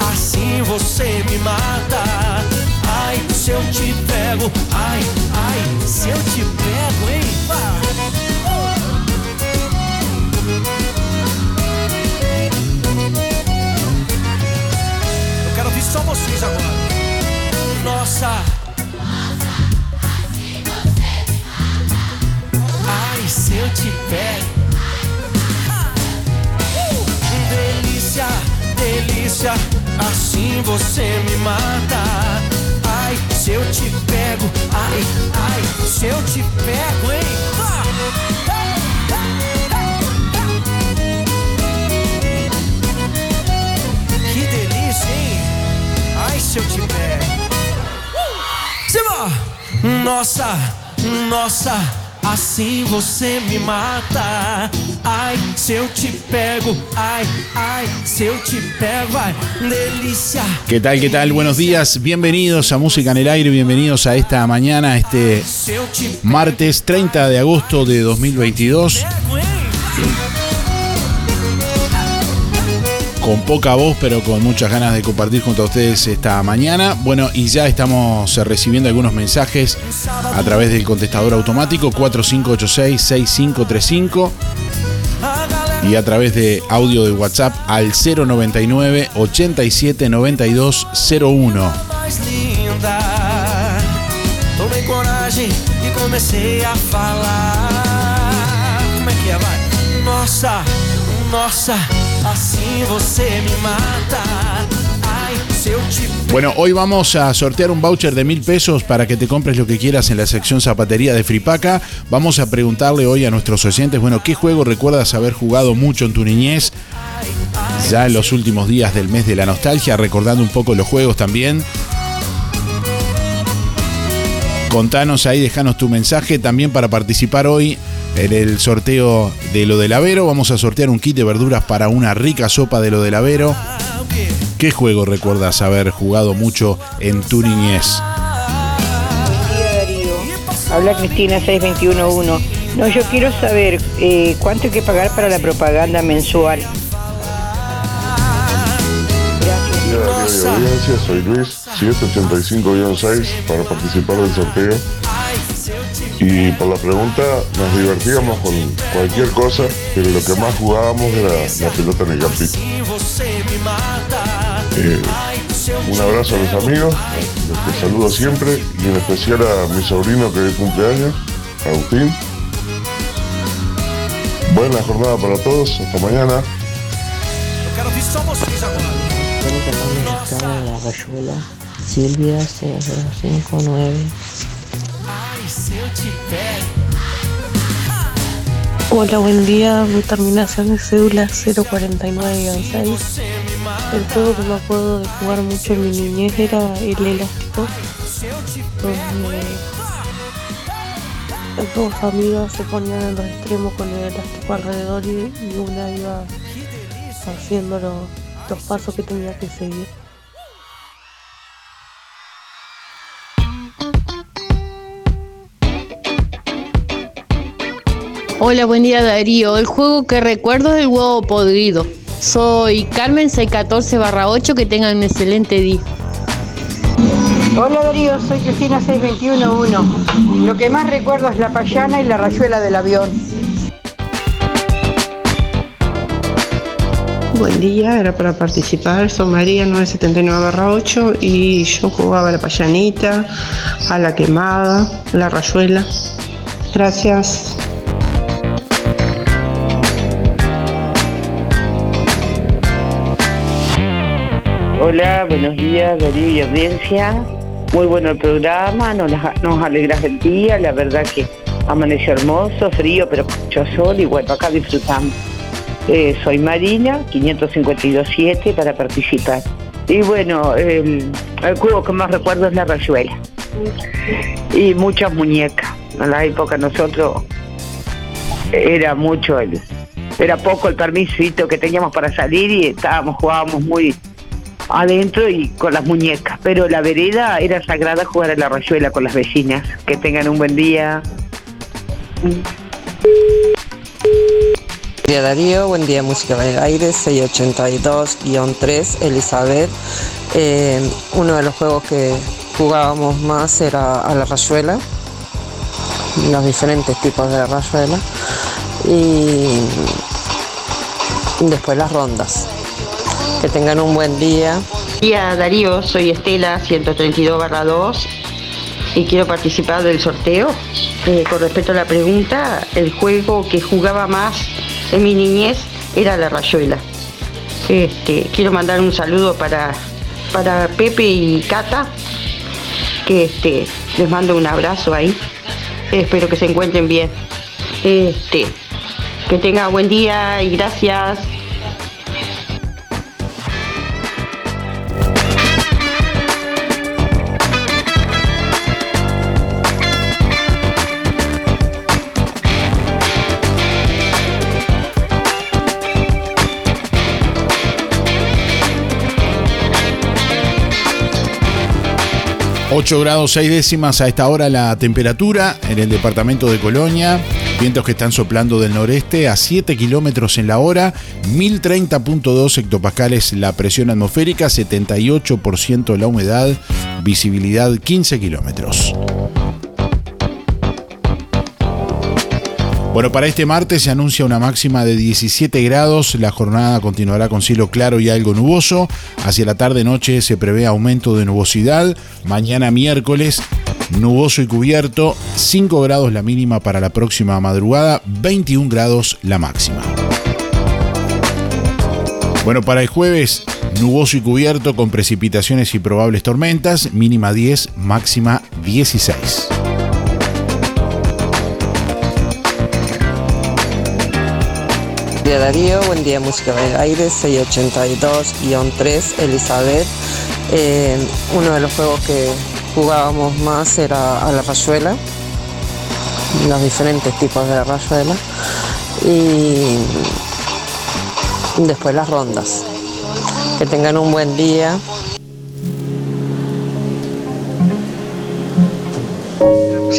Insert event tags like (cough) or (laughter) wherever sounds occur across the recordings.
assim você me mata. Ai, se eu te pego, ai, ai, se eu te pego, hein? Eu quero ouvir só vocês agora. Nossa. Ai, se eu te pego. Delícia, delícia, assim você me mata. Ai, se eu te pego, ai, ai, se eu te pego, hein? Que delícia, hein? Ai, se eu te pego. Simba! Nossa, nossa, assim você me mata. Ai, se eu te pego, ai, ai, se eu te pego, ai, delícia. ¿Qué tal? ¿Qué tal? Buenos días. Bienvenidos a Música en el Aire. Bienvenidos a esta mañana, este martes 30 de agosto de 2022. Con poca voz, pero con muchas ganas de compartir junto a ustedes esta mañana. Bueno, y ya estamos eh, recibiendo algunos mensajes a través del contestador automático 4586-6535 A galera y a través de audio de WhatsApp al 099 879201. mais linda. Tomei coragem e comecei a falar. Como é que é, vai? Nossa, nossa, Bueno, hoy vamos a sortear un voucher de mil pesos para que te compres lo que quieras en la sección zapatería de Fripaca. Vamos a preguntarle hoy a nuestros oyentes, bueno, ¿qué juego recuerdas haber jugado mucho en tu niñez? Ya en los últimos días del mes de la nostalgia, recordando un poco los juegos también. Contanos ahí, dejanos tu mensaje también para participar hoy en el sorteo de lo del Avero. Vamos a sortear un kit de verduras para una rica sopa de lo del Avero. ¿Qué juego recuerdas haber jugado mucho en tu niñez? Habla Cristina 6211. No, yo quiero saber eh, cuánto hay que pagar para la propaganda mensual. Gracias. Y audiencia, soy Luis, 785-6 para participar del sorteo. Y por la pregunta, nos divertíamos con cualquier cosa, pero lo que más jugábamos era la pelota en el campito. Eh, un abrazo a los amigos, los que saludo siempre, y en especial a mi sobrino que es cumpleaños, Agustín. Buena jornada para todos, hasta mañana. Silvia 059. Hola, buen día. Mi terminación de cédula 049-6. El juego que me acuerdo de jugar mucho en mi niñez era el elástico, donde dos amigas se ponían en los extremos con el elástico alrededor y, una iba haciendo los pasos que tenía que seguir. Hola, buen día Darío. El juego que recuerdo es el huevo podrido. Soy Carmen 614 8, que tengan un excelente día. Hola Darío, soy Cristina 6211. Lo que más recuerdo es la payana y la rayuela del avión. Buen día, era para participar. Soy María 979-8 y yo jugaba a la payanita, a la quemada, a la rayuela. Gracias. Hola, buenos días Darío y audiencia. Muy bueno el programa, nos, nos alegras el día, la verdad que amaneció hermoso, frío, pero mucho sol y bueno, acá disfrutamos. Eh, soy Marina, 552.7 para participar. Y bueno, el, el juego que más recuerdo es la rayuela. Y muchas muñecas. En la época nosotros era mucho el, era poco el permisito que teníamos para salir y estábamos, jugábamos muy adentro y con las muñecas. Pero la vereda era sagrada jugar a la rayuela con las vecinas. Que tengan un buen día. Buen día Darío, buen día Música del Aire, 682-3, Elizabeth. Eh, uno de los juegos que jugábamos más era a la rayuela, los diferentes tipos de rayuela. Y después las rondas. Que tengan un buen día. Día Darío, soy Estela 132-2 y quiero participar del sorteo. Eh, con respecto a la pregunta, el juego que jugaba más en mi niñez era la rayuela. Este, quiero mandar un saludo para, para Pepe y Cata, que este, les mando un abrazo ahí. Espero que se encuentren bien. Este, que tenga buen día y gracias. ...8 grados 6 décimas a esta hora la temperatura en el departamento de Colonia. Vientos que están soplando del noreste a 7 kilómetros en la hora. 1030.2 hectopascales la presión atmosférica. 78% la humedad. Visibilidad 15 kilómetros. Bueno, para este martes se anuncia una máxima de 17 grados. La jornada continuará con cielo claro y algo nuboso. Hacia la tarde-noche se prevé aumento de nubosidad. Mañana miércoles, nuboso y cubierto. 5 grados la mínima para la próxima madrugada. 21 grados la máxima. Bueno, para el jueves, nuboso y cubierto con precipitaciones y probables tormentas. Mínima 10, máxima 16. Día Darío, buen día Música del Aire, 682-3, Elizabeth. Eh, uno de los juegos que jugábamos más era a la rayuela, los diferentes tipos de rayuela. Y después las rondas. Que tengan un buen día.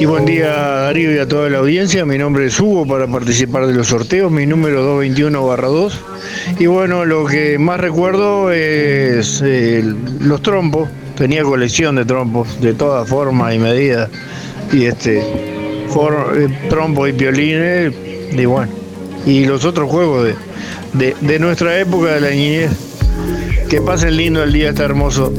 Sí, buen día Darío y a toda la audiencia. Mi nombre es Hugo para participar de los sorteos, mi número 221-2. Y bueno, lo que más recuerdo es eh, los trompos. Tenía colección de trompos de todas formas y medidas. Y este for, eh, trompo y piolines, y bueno, y los otros juegos de, de, de nuestra época de la niñez. Que pasen lindo el día, está hermoso.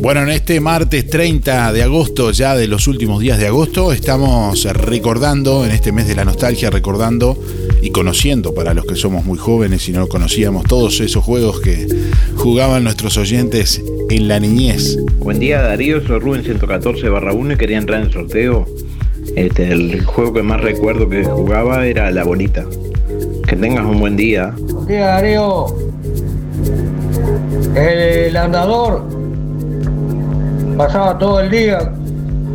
Bueno, en este martes 30 de agosto, ya de los últimos días de agosto, estamos recordando, en este mes de la nostalgia, recordando y conociendo para los que somos muy jóvenes y no conocíamos todos esos juegos que jugaban nuestros oyentes en la niñez. Buen día Darío, soy Rubén 114 barra 1 y quería entrar en el sorteo. Este, el juego que más recuerdo que jugaba era la bolita. Que tengas un buen día. Buen día Darío. El andador pasaba todo el día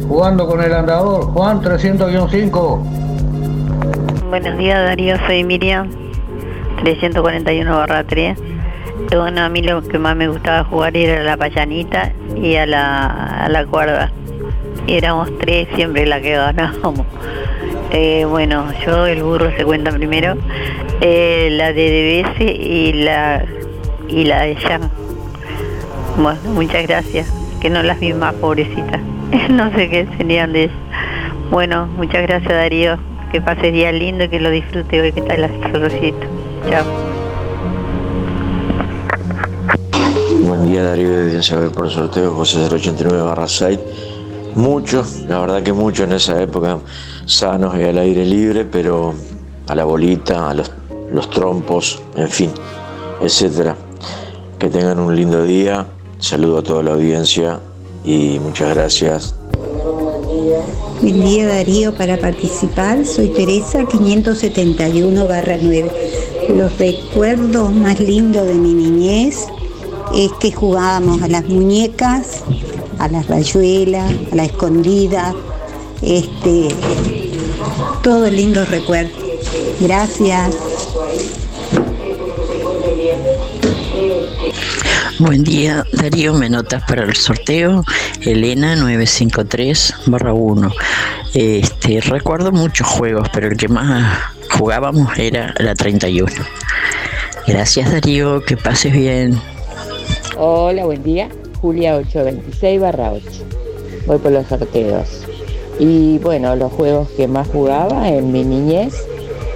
jugando con el andador. Juan 300-5. Buenos días Darío, soy Miriam, 341 barra 3. Y bueno, a mí lo que más me gustaba jugar era la payanita y a la, a la cuerda. Éramos tres, siempre la que ganábamos. (laughs) Eh, bueno, yo el burro se cuenta primero, eh, la de DBS y la, y la de Jan. Bueno, muchas gracias, que no las vi más pobrecitas. (laughs) no sé qué serían de ellas. Bueno, muchas gracias Darío, que pase día lindo y que lo disfrute hoy que está el solocito. Chao. Buen día Darío de Ver por sorteo José 089 barra 6. Muchos, la verdad que muchos en esa época, sanos y al aire libre, pero a la bolita, a los, los trompos, en fin, etcétera. Que tengan un lindo día. Saludo a toda la audiencia y muchas gracias. Buen día Darío para participar. Soy Teresa 571 barra 9. Los recuerdos más lindos de mi niñez es que jugábamos a las muñecas, a las rayuelas, a la escondida, este, todos lindos recuerdos. Gracias. Buen día, Darío, me notas para el sorteo. Elena 953 1. Este, recuerdo muchos juegos, pero el que más jugábamos era la 31. Gracias, Darío, que pases bien. Hola, buen día. Julia 826 barra 8. Voy por los sorteos. Y bueno, los juegos que más jugaba en mi niñez,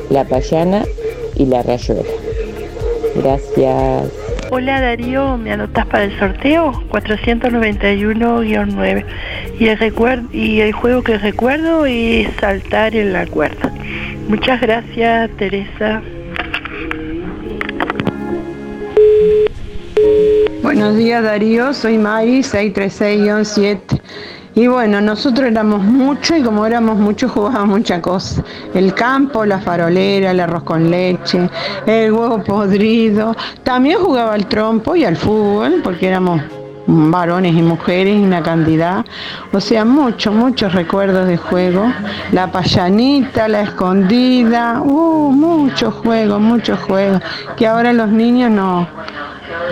la payana y la rayuela. Gracias. Hola Darío, ¿me anotas para el sorteo? 491-9. Y el, y el juego que recuerdo es saltar en la cuerda. Muchas gracias, Teresa. Buenos días Darío, soy Mari 636-7. Y bueno, nosotros éramos muchos y como éramos muchos (laughs) jugábamos muchas cosas. El campo, la farolera, el arroz con leche, el huevo podrido. También jugaba al trompo y al fútbol porque éramos varones y mujeres una cantidad. O sea, muchos, muchos recuerdos de juego. La payanita, la escondida, uh, muchos juegos, muchos juegos. Que ahora los niños no,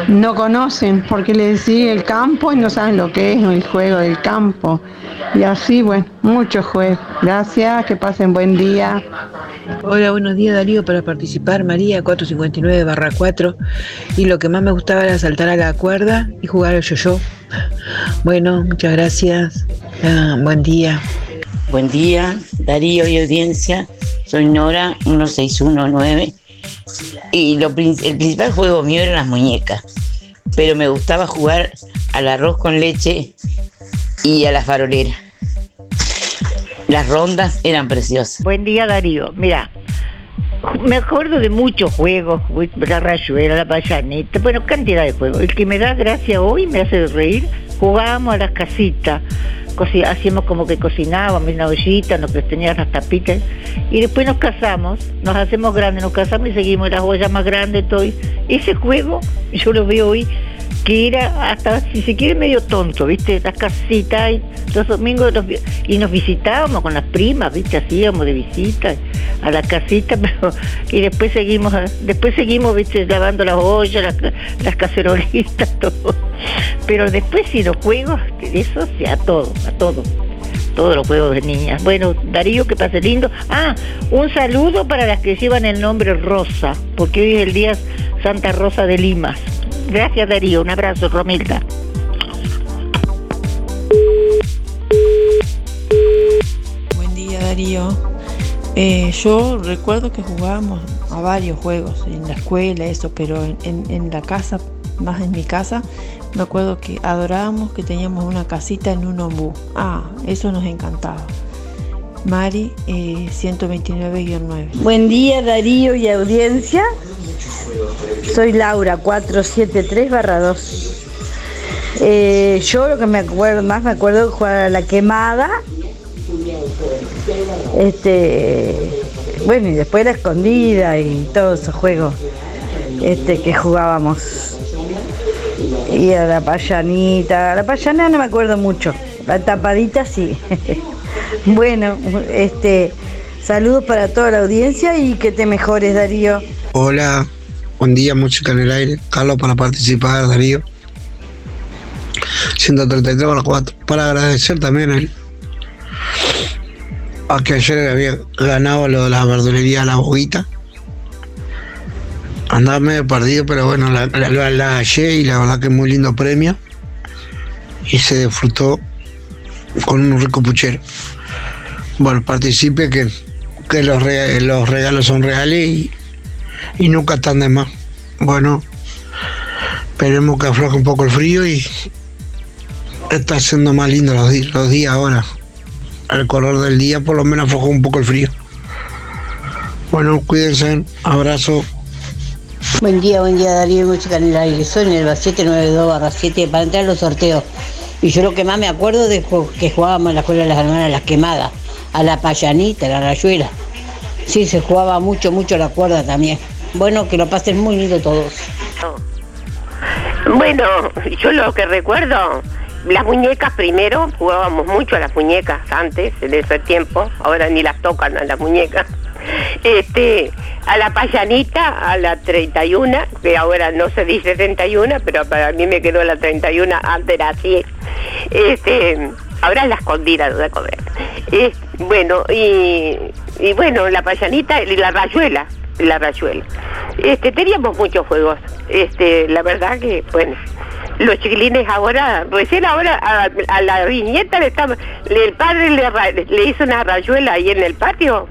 no conocen porque les decía el campo y no saben lo que es el juego del campo. Y así, bueno, muchos juegos. Gracias, que pasen buen día. Hola, buenos días Darío para participar, María 459 barra 4 y lo que más me gustaba era saltar a la cuerda y jugar al yo-yo. Bueno, muchas gracias, ah, buen día. Buen día, Darío y audiencia, soy Nora 1619 y lo, el principal juego mío eran las muñecas, pero me gustaba jugar al arroz con leche y a la farolera. Las rondas eran preciosas. Buen día Darío, mira, me acuerdo de muchos juegos, la rayuela, la payaneta, bueno, cantidad de juegos. El que me da gracia hoy, me hace reír, jugábamos a las casitas, hacíamos como que cocinábamos una ollita, nos tenían las tapitas, y después nos casamos, nos hacemos grandes, nos casamos y seguimos las ollas más grandes, todo. Ese juego, yo lo veo hoy, que era hasta, si se quiere, medio tonto, ¿viste? Las casitas, los domingos, y nos visitábamos con las primas, ¿viste? Hacíamos de visita a la casita, (laughs) pero, y después seguimos, después seguimos, ¿viste? Lavando las ollas, las, las cacerolitas, (laughs) todo. Pero después sí, los juegos, eso sí, a todo, a todo. Todos los juegos de niñas. Bueno, Darío, que pase lindo. Ah, un saludo para las que llevan el nombre Rosa, porque hoy es el día Santa Rosa de Limas. Gracias, Darío. Un abrazo, Romilda. Buen día Darío. Eh, yo recuerdo que jugábamos a varios juegos en la escuela, eso, pero en, en- la casa, más en mi casa, me acuerdo que adorábamos que teníamos una casita en un ombú. Ah, eso nos encantaba. Mari, eh, 129-9. Buen día Darío y audiencia. Soy Laura 473 2. Eh, yo lo que me acuerdo más me acuerdo de jugar a la quemada. Este bueno y después la escondida y todos esos juegos este que jugábamos. Y a la payanita, a la payana no me acuerdo mucho. La tapadita sí. (laughs) bueno, este saludos para toda la audiencia y que te mejores Darío. Hola, buen día, música en el aire. Carlos para participar, Darío. 133 con 4. Para agradecer también el, a que ayer había ganado lo de la verdulería La Boguita. Andaba medio perdido, pero bueno, la, la, hallé y la verdad que muy lindo premio. Y se disfrutó con un rico puchero. Bueno, participe que, que los, los regalos son reales y, nunca están de más. Bueno, esperemos que afloje un poco el frío y está siendo más lindo los, los días ahora. Al color del día por lo menos aflojó un poco el frío. Bueno, cuídense, abrazo. Buen día, buen día Darío Música en el Aire. Soy en el 792-7 para entrar a los sorteos. Y yo lo que más me acuerdo de que jugábamos en la escuela de las hermanas Las Quemadas, a la payanita, a la rayuela. Sí, se jugaba mucho, mucho la cuerda también. Bueno, que lo pasen muy lindo todos. Bueno, yo lo que recuerdo, las muñecas primero, jugábamos mucho a las muñecas antes, en ese tiempo, ahora ni las tocan a las muñecas. Este, a la payanita, a la 31, que ahora no se dice 31, pero para mí me quedó la 31, antes era así. Este, ahora la escondida comer. Es- bueno, y, bueno, la payanita y la rayuela, la rayuela. Este, teníamos muchos juegos. Este, la verdad que, bueno, los chiquilines ahora, recién ahora a, a la viñeta le le- el padre le, le hizo una rayuela ahí en el patio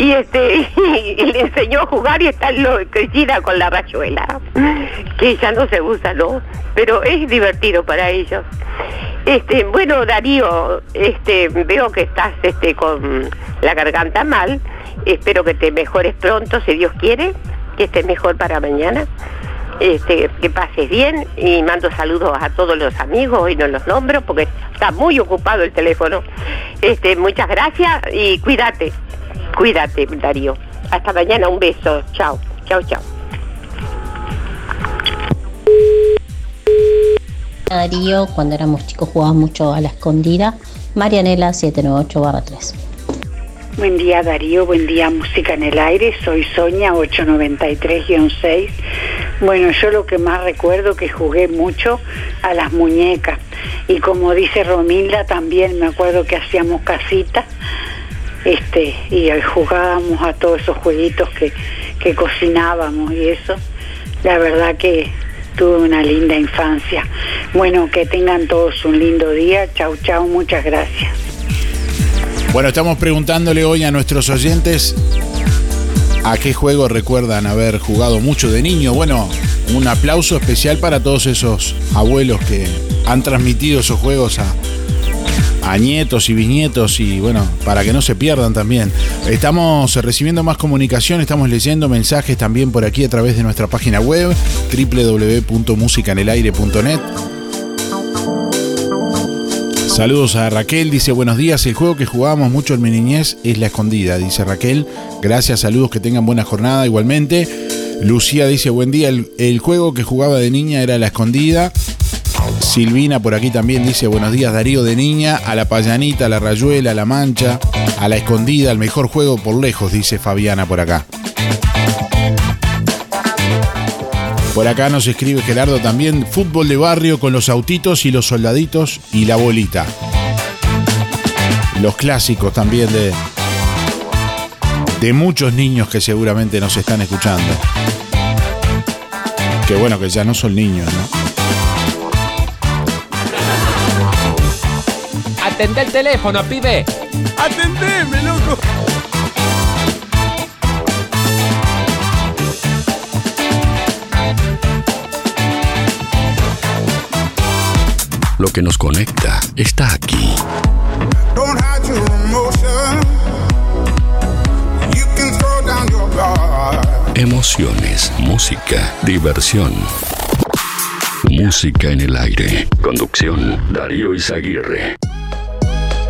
y este (laughs) le enseñó a jugar y está lo Cristina con la rayuela que ya no se usa no pero es divertido para ellos. Este bueno Darío este veo que estás este con la garganta mal. Espero que te mejores pronto si Dios quiere que estés mejor para mañana. Este, que pases bien y mando saludos a todos los amigos y no los nombro porque está muy ocupado el teléfono. Este, muchas gracias y cuídate, cuídate Darío. Hasta mañana, un beso, chao, chao, chao. Darío, cuando éramos chicos jugábamos mucho a la escondida. Marianela 798-3. Buen día Darío, buen día Música en el Aire, soy Sonia 893-6. Bueno, yo lo que más recuerdo que jugué mucho a las muñecas y como dice Romilda también me acuerdo que hacíamos casitas este, y jugábamos a todos esos jueguitos que, que cocinábamos y eso. La verdad que tuve una linda infancia. Bueno, que tengan todos un lindo día. Chau, chau, muchas gracias. Bueno, estamos preguntándole hoy a nuestros oyentes a qué juego recuerdan haber jugado mucho de niño. Bueno, un aplauso especial para todos esos abuelos que han transmitido esos juegos a, a nietos y bisnietos y bueno, para que no se pierdan también. Estamos recibiendo más comunicación, estamos leyendo mensajes también por aquí a través de nuestra página web www.musicanelaire.net. Saludos a Raquel, dice buenos días, el juego que jugábamos mucho en mi niñez es la escondida, dice Raquel. Gracias, saludos, que tengan buena jornada igualmente. Lucía dice buen día, el, el juego que jugaba de niña era la escondida. Silvina por aquí también dice buenos días Darío de niña, a la payanita, a la rayuela, a la mancha, a la escondida, el mejor juego por lejos, dice Fabiana por acá. Por acá nos escribe Gerardo también, fútbol de barrio con los autitos y los soldaditos y la bolita. Los clásicos también de, de muchos niños que seguramente nos están escuchando. Que bueno, que ya no son niños, ¿no? Atendé el teléfono, pibe. Atendeme, loco. Lo que nos conecta está aquí. Emociones, música, diversión. Música en el aire. Conducción, Darío Izaguirre.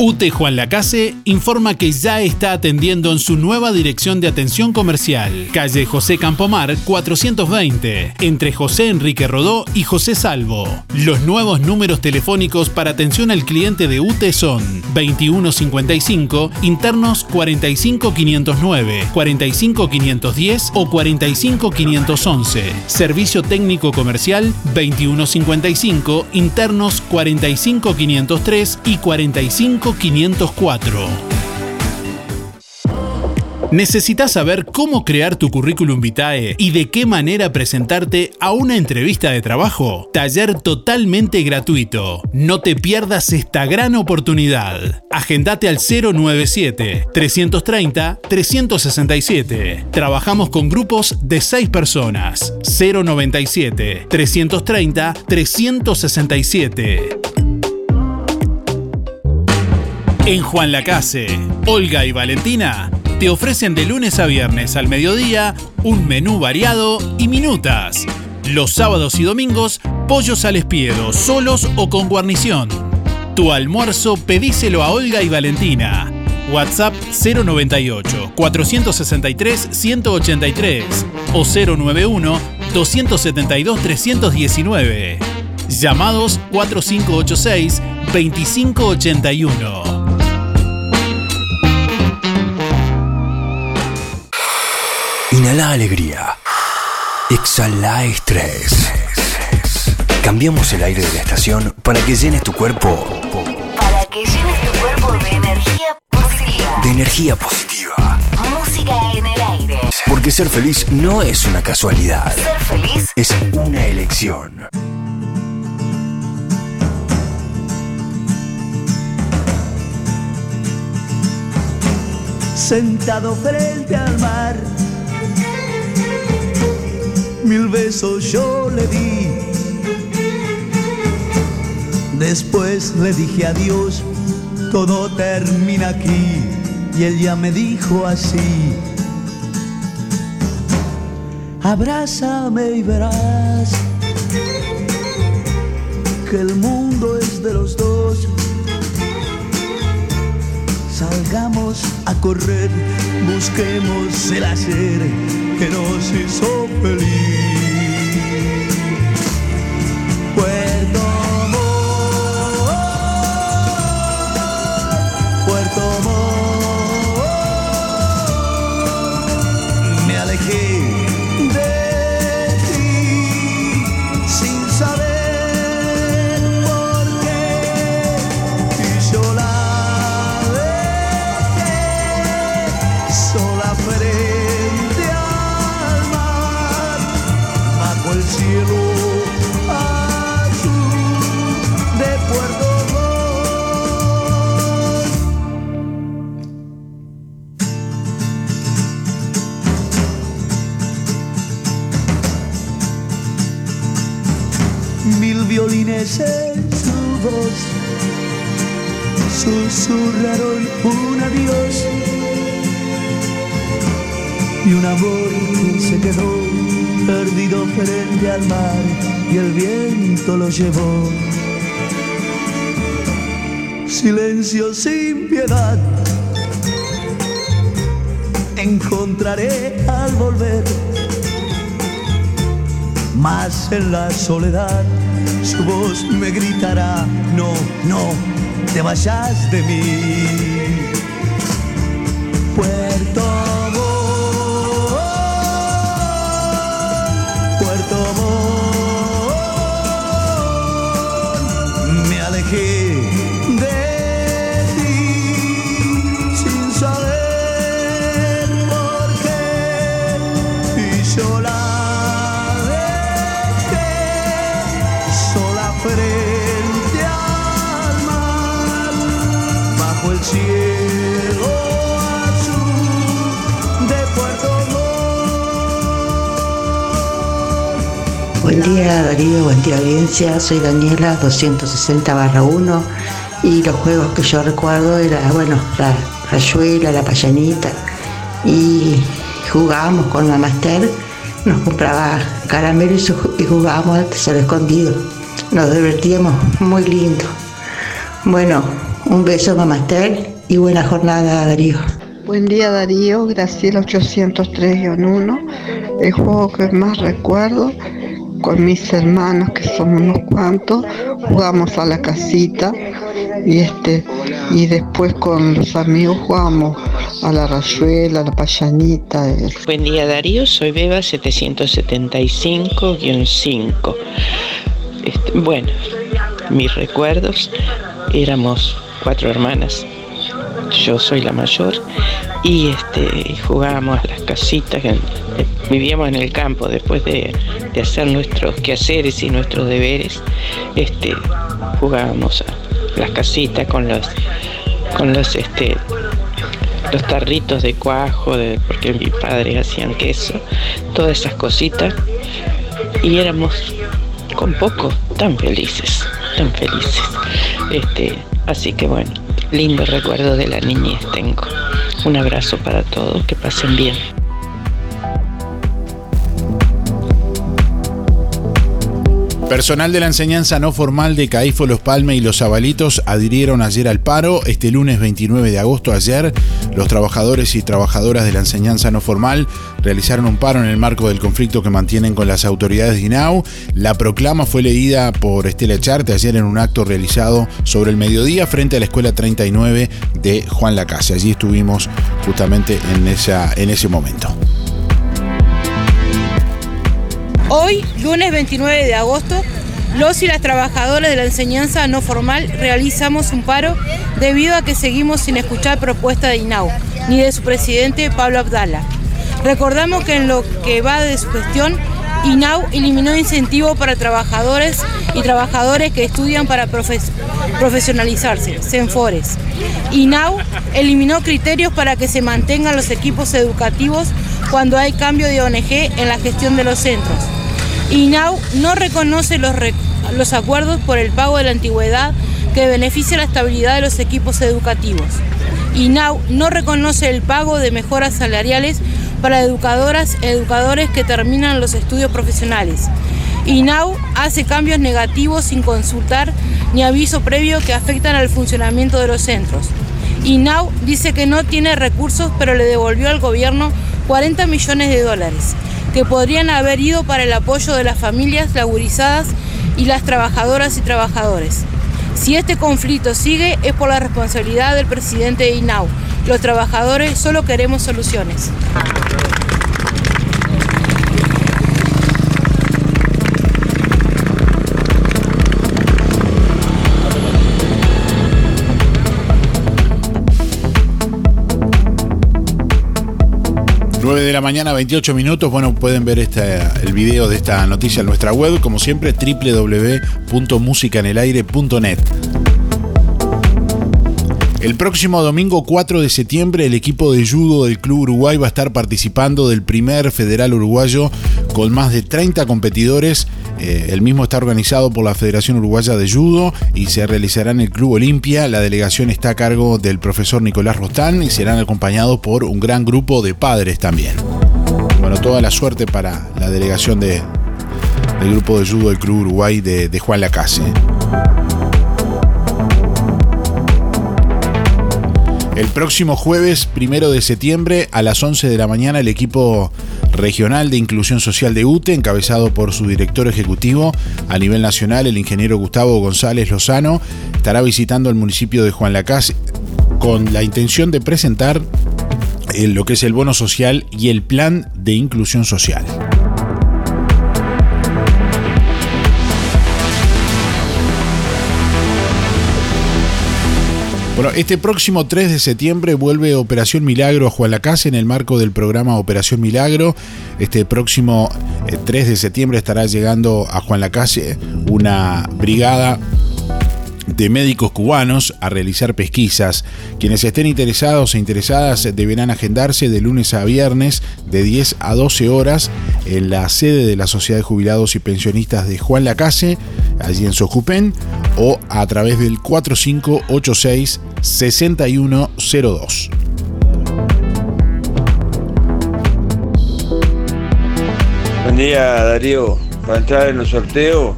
UTE Juan Lacase informa que ya está atendiendo en su nueva dirección de atención comercial, calle José Campomar 420, entre José Enrique Rodó y José Salvo. Los nuevos números telefónicos para atención al cliente de UTE son 2155, internos 45509, 45510 o 45511. Servicio técnico comercial 2155, internos 45503 y 45 504. ¿Necesitas saber cómo crear tu currículum vitae y de qué manera presentarte a una entrevista de trabajo? Taller totalmente gratuito. No te pierdas esta gran oportunidad. Agendate al 097 330 367. Trabajamos con grupos de 6 personas. 097 En Juan Lacase, Olga y Valentina te ofrecen de lunes a viernes al mediodía un menú variado y minutas. Los sábados y domingos, pollos al espiedo, solos o con guarnición. Tu almuerzo pedíselo a Olga y Valentina. WhatsApp 098 463 183 o 091 272 319. Llamados 4586 2581. Inhala alegría. Exhala estrés. Cambiamos el aire de la estación para que llenes tu cuerpo Para que llenes tu cuerpo de energía positiva. de energía positiva. Música en el aire. Porque ser feliz no es una casualidad, Ser feliz es una elección. sentado frente al mar. Mil besos yo le di. Después le dije adiós, todo termina aquí. Y él ya me dijo así. Abrázame y verás que el mundo es de los dos. Salgamos a correr, busquemos el hacer que nos hizo feliz. En la soledad su voz me gritará, no, no, te vayas de mí. Día Darío, buen día audiencia, soy Daniela 260 barra 1 y los juegos que yo recuerdo era, bueno, la rayuela, la payanita y jugábamos con mamá Esther, nos compraba caramelos y ju- y jugábamos al tesoro escondido, nos divertíamos muy lindo. Bueno, un beso mamá Esther y buena jornada Darío. Buen día Darío, Graciela 803-1. El juego que más recuerdo con mis hermanos, que somos unos cuantos, jugamos a la casita y este y después con los amigos jugamos a la rayuela, a la payanita. Buen día Darío, soy Beba 775-5. Este, bueno, mis recuerdos, éramos cuatro hermanas, yo soy la mayor y este, jugábamos a las casitas, eh, vivíamos en el campo después de, de hacer nuestros quehaceres y nuestros deberes, este, jugábamos a las casitas con los, con los este, los tarritos de cuajo, de, porque mis padres hacían queso, todas esas cositas, y éramos con poco tan felices, tan felices. Este, así que bueno, lindo recuerdo de la niñez tengo. Un abrazo para todos, que pasen bien. Personal de la enseñanza no formal de Caifo, Los Palme y Los Zabalitos adhirieron ayer al paro. Este lunes 29 de agosto, ayer, los trabajadores y trabajadoras de la enseñanza no formal realizaron un paro en el marco del conflicto que mantienen con las autoridades de INAU. La proclama fue leída por Estela Charte ayer en un acto realizado sobre el mediodía frente a la Escuela 39 de Juan Lacase. Allí estuvimos justamente en, en ese momento. Hoy, lunes 29 de agosto, los y las trabajadoras de la enseñanza no formal realizamos un paro debido a que seguimos sin escuchar propuesta de INAU ni de su presidente Pablo Abdala. Recordamos que en lo que va de su gestión, INAU eliminó incentivos para trabajadores y trabajadores que estudian para profes- profesionalizarse, CENFORES. INAU eliminó criterios para que se mantengan los equipos educativos cuando hay cambio de ONG en la gestión de los centros. INAU no reconoce los, los acuerdos por el pago de la antigüedad que beneficia la estabilidad de los equipos educativos. INAU no reconoce el pago de mejoras salariales para educadoras e educadores que terminan los estudios profesionales. INAU hace cambios negativos sin consultar ni aviso previo que afectan al funcionamiento de los centros. INAU dice que no tiene recursos pero le devolvió al gobierno 40 millones de dólares que podrían haber ido para el apoyo de las familias laburizadas y las trabajadoras y trabajadores. Si este conflicto sigue es por la responsabilidad del presidente de INAU. Los trabajadores solo queremos soluciones. 9 de la mañana, 28 minutos. Bueno, pueden ver el video de esta noticia en nuestra web, como siempre, www.musicanelaire.net. El próximo domingo 4 de septiembre el equipo de judo del Club Uruguay va a estar participando del primer federal uruguayo con más de 30 competidores. Eh, el mismo está organizado por la Federación Uruguaya de Judo y se realizará en el Club Olimpia. La delegación está a cargo del profesor Nicolás Rostán y serán acompañados por un gran grupo de padres también. Bueno, toda la suerte para la delegación de, del grupo de judo del Club Uruguay de, de Juan Lacase. El próximo jueves, primero de septiembre, a las 11 de la mañana, el equipo regional de inclusión social de UTE, encabezado por su director ejecutivo a nivel nacional, el ingeniero Gustavo González Lozano, estará visitando el municipio de Juan Lacase con la intención de presentar eh, lo que es el bono social y el plan de inclusión social. Bueno, este próximo 3 de septiembre vuelve Operación Milagro a Juan Lacase en el marco del programa Operación Milagro. Este próximo 3 de septiembre estará llegando a Juan Lacase una brigada de médicos cubanos a realizar pesquisas. Quienes estén interesados e interesadas deberán agendarse de lunes a viernes de 10 a 12 horas en la sede de la Sociedad de Jubilados y Pensionistas de Juan Lacase, allí en Sojupén, o a través del 4586 6102. Buen día Darío, para entrar en los sorteos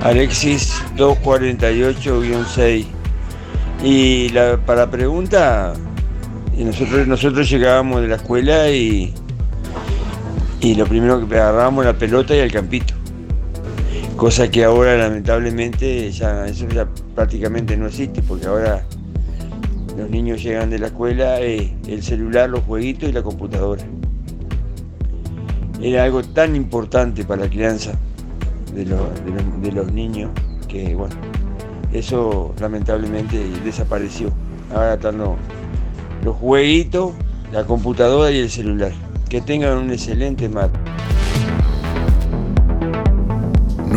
Alexis 248-6. Y la, para pregunta, nosotros, nosotros llegábamos de la escuela y, y lo primero que agarrábamos la pelota y el campito. Cosa que ahora lamentablemente ya, eso ya prácticamente no existe, porque ahora los niños llegan de la escuela, eh, el celular, los jueguitos y la computadora. Era algo tan importante para la crianza de, los niños, que bueno, eso lamentablemente desapareció. Ahora están los, jueguitos, la computadora y el celular. Que tengan un excelente mar.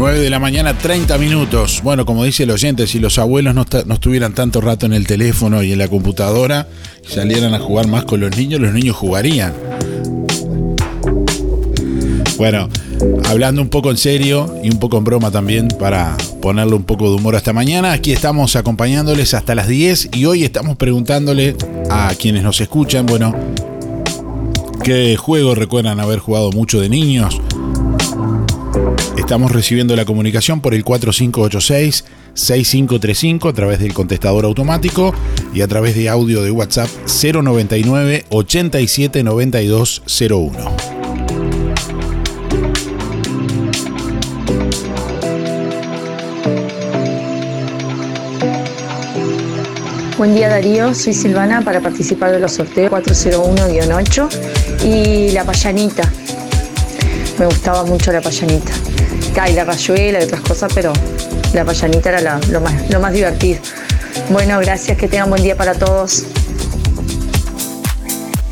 9 de la mañana, 30 minutos. Bueno, como dice el oyente, si los abuelos no, no, estuvieran tanto rato en el teléfono y en la computadora, salieran a jugar más con los niños, los niños jugarían. Bueno, hablando un poco en serio y un poco en broma también para ponerle un poco de humor hasta mañana, aquí estamos acompañándoles hasta las 10 y hoy estamos preguntándole a quienes nos escuchan, bueno, ¿qué juego recuerdan haber jugado mucho de niños? Estamos recibiendo la comunicación por el 4586 6535 a través del contestador automático y a través de audio de WhatsApp 099 879201. Buen día Darío, soy Silvana para participar de los sorteos 401-8 y la payanita. Me gustaba mucho la payanita. Hay la rayuela y otras cosas, pero la payanita era lo, más, lo más divertido. Bueno, gracias, que tengan buen día para todos.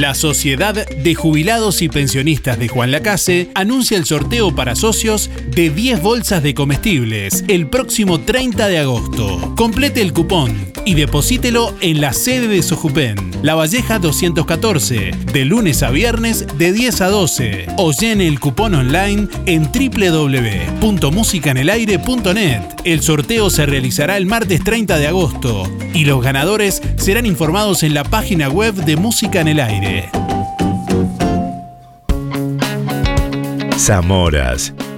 La Sociedad de Jubilados y Pensionistas de Juan Lacase anuncia el sorteo para socios de 10 bolsas de comestibles el próximo 30 de agosto. Complete el cupón y deposítelo en la sede de Sojupen, La Valleja 214, de lunes a viernes de 10 a 12. O llene el cupón online en www.musicanelaire.net. El sorteo se realizará el martes 30 de agosto y los ganadores serán informados en la página web de Música en el Aire. Zamoras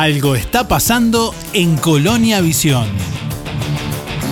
Algo está pasando en Colonia Visión.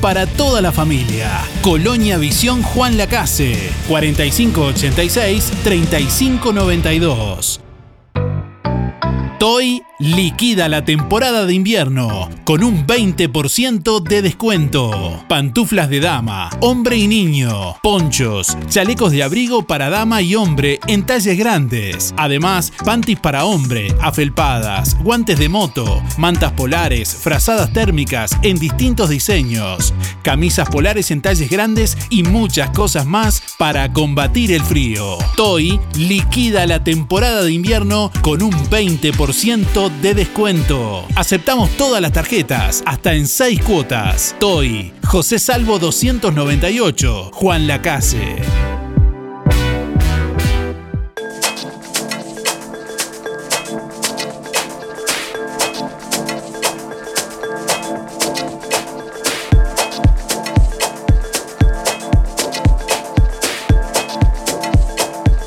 para toda la familia. Colonia Visión Juan Lacase, 4586-3592. Toy liquida la temporada de invierno con un 20% de descuento. Pantuflas de dama, hombre y niño, ponchos, chalecos de abrigo para dama y hombre en talles grandes. Además, panties para hombre, afelpadas, guantes de moto, mantas polares, frazadas térmicas en distintos diseños, camisas polares en talles grandes y muchas cosas más para combatir el frío. Toy liquida la temporada de invierno con un 20% de descuento. Aceptamos todas las tarjetas, hasta en 6 cuotas. Toy, José Salvo 298, Juan Lacase.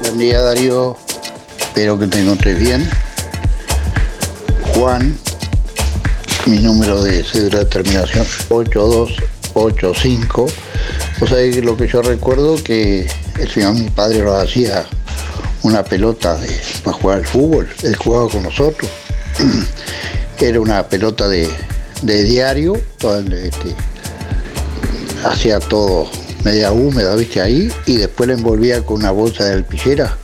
Buen día Darío, espero que te encontres bien. Juan, mi número de cédula de terminación 8285. O sea, que lo que yo recuerdo que el señor mi padre nos hacía una pelota para jugar al fútbol, él jugaba con nosotros. (clears throat) Era una pelota de, de diario, toda, este, hacía todo media húmeda, viste, ahí, y después la envolvía con una bolsa de alpillera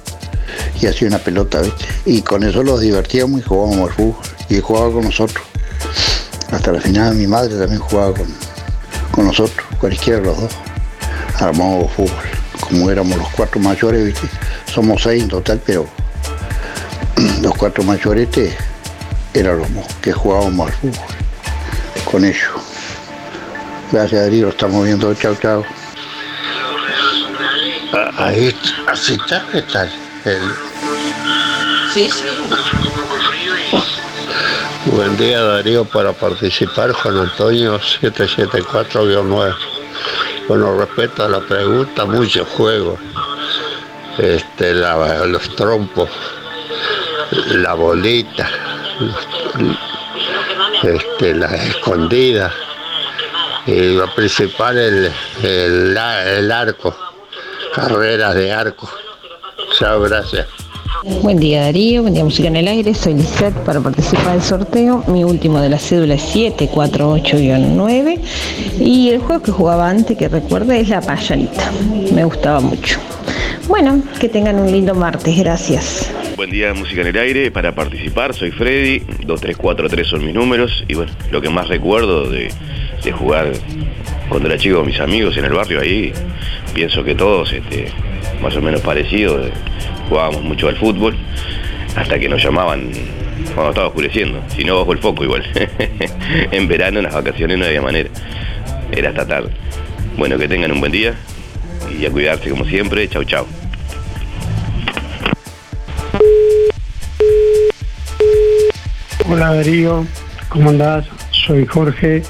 y hacía una pelota, viste. Y con eso los divertíamos y jugábamos al fútbol. Y jugaba con nosotros. Hasta la final mi madre también jugaba con, con nosotros, cualquiera de los dos. Armábamos fútbol. Como éramos los cuatro mayores, viste, somos seis en total, pero (clears throat) los cuatro mayores eran los que jugábamos al fútbol con ellos. Gracias Darío, estamos viendo, chao chao. Ah, Ahí, así está, ¿qué Sí. Buen día Darío para participar Juan Antonio 774-9. Bueno, respecto a la pregunta, muchos juegos. Este, los trompos, la bolita, este, la escondida. Y lo principal el, el, el arco, carreras de arco. Chao, gracias. Buen día Darío, buen día Música en el Aire, soy Lisette para participar del sorteo. Mi último de la cédula es 748-9 y el juego que jugaba antes que recuerdo es la payanita. Me gustaba mucho. Bueno, que tengan un lindo martes, gracias. Buen día, Música en el Aire. Para participar, soy Freddy. 2343 son mis números. Y bueno, lo que más recuerdo de, de jugar cuando era chico mis amigos en el barrio ahí, pienso que todos, este, más o menos parecidos, eh, jugábamos mucho al fútbol, hasta que nos llamaban cuando estaba oscureciendo. Si no, bajo el foco igual. (laughs) en verano, en las vacaciones no había manera. Era hasta tarde. Bueno, que tengan un buen día y a cuidarse como siempre. Chau, chau. Hola Darío, ¿cómo andás? Soy Jorge,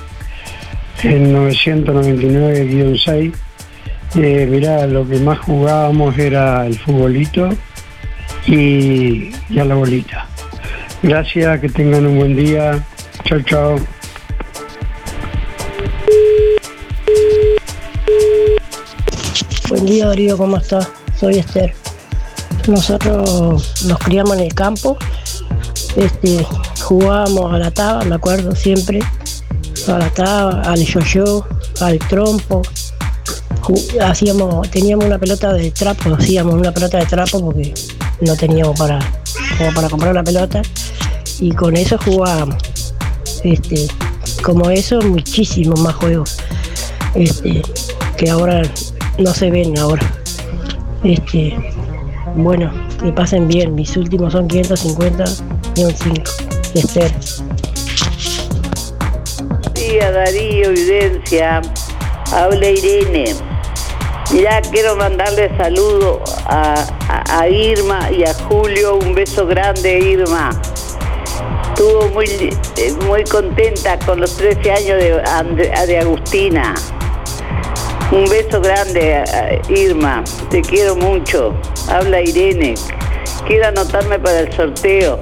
en 999-6. Eh, mirá, lo que más jugábamos era el futbolito y, y a la bolita. Gracias, que tengan un buen día. Chao, chao. Buen día Darío, ¿cómo estás? Soy Esther. Nosotros nos criamos en el campo, este, jugábamos a la taba, me acuerdo siempre, a la al yo-yo, al trompo. Hacíamos, teníamos una pelota de trapo, hacíamos una pelota de trapo porque no teníamos para, para comprar una pelota y con eso jugábamos. Este, como eso, muchísimos más juegos. Este, que ahora no se ven ahora. Este, bueno, que pasen bien. Mis últimos son 550-5. Esther. Día Darío Evidencia, habla Irene. Mirá, quiero mandarle saludo a, Irma y a Julio, un beso grande Irma. Estuvo muy, eh, muy contenta con los 13 años de, de Agustina. Un beso grande a Irma, te quiero mucho. Habla Irene. Quiero anotarme para el sorteo.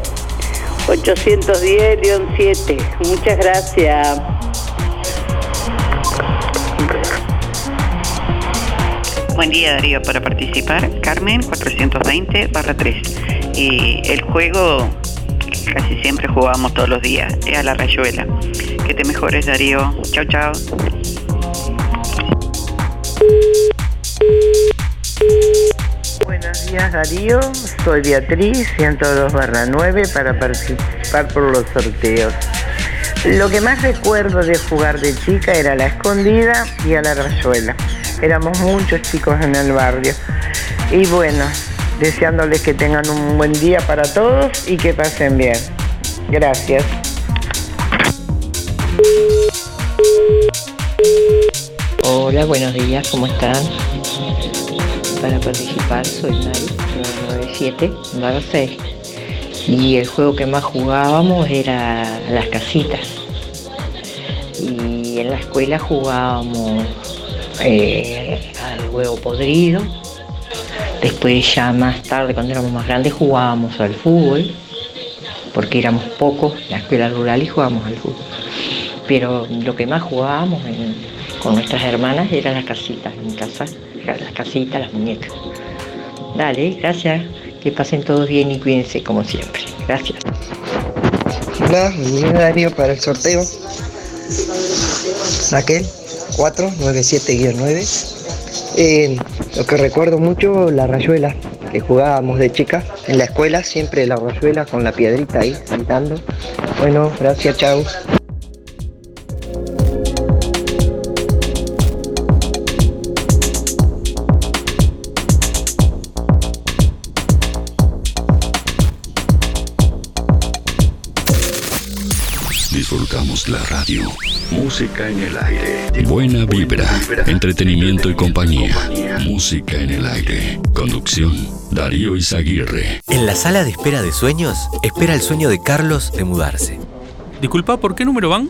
810-7. Muchas gracias. Buen día Darío, para participar, Carmen 420 barra 3. Y el juego casi siempre jugábamos todos los días, es a la rayuela. Que te mejores Darío. Chao, chao. Buenos días Darío, soy Beatriz, 102 barra 9 para participar por los sorteos. Lo que más recuerdo de jugar de chica era la escondida y a la rayuela. Éramos muchos chicos en el barrio. Y bueno, deseándoles que tengan un buen día para todos y que pasen bien. Gracias. Hola, buenos días, ¿cómo están? Para participar soy Mari, 997, barra 6. Y el juego que más jugábamos era las casitas. Y en la escuela jugábamos eh, al huevo podrido. Después ya más tarde, cuando éramos más grandes, jugábamos al fútbol, porque éramos pocos en la escuela rural y jugábamos al fútbol. Pero lo que más jugábamos con nuestras hermanas eran las casitas en casa, las casitas, las muñecas. Dale, gracias. Que pasen todos bien y cuídense como siempre. Gracias. Hola, día Darío para el sorteo. Raquel, 497-9. Eh, lo que recuerdo mucho, la rayuela, que jugábamos de chica en la escuela, siempre la rayuela con la piedrita ahí saltando. Bueno, gracias, chao. La radio. Música en el aire. Buena vibra, entretenimiento y compañía. Música en el aire. Conducción, Darío Izaguirre. En la sala de espera de sueños, espera el sueño de Carlos de mudarse. Disculpa, ¿por qué número van?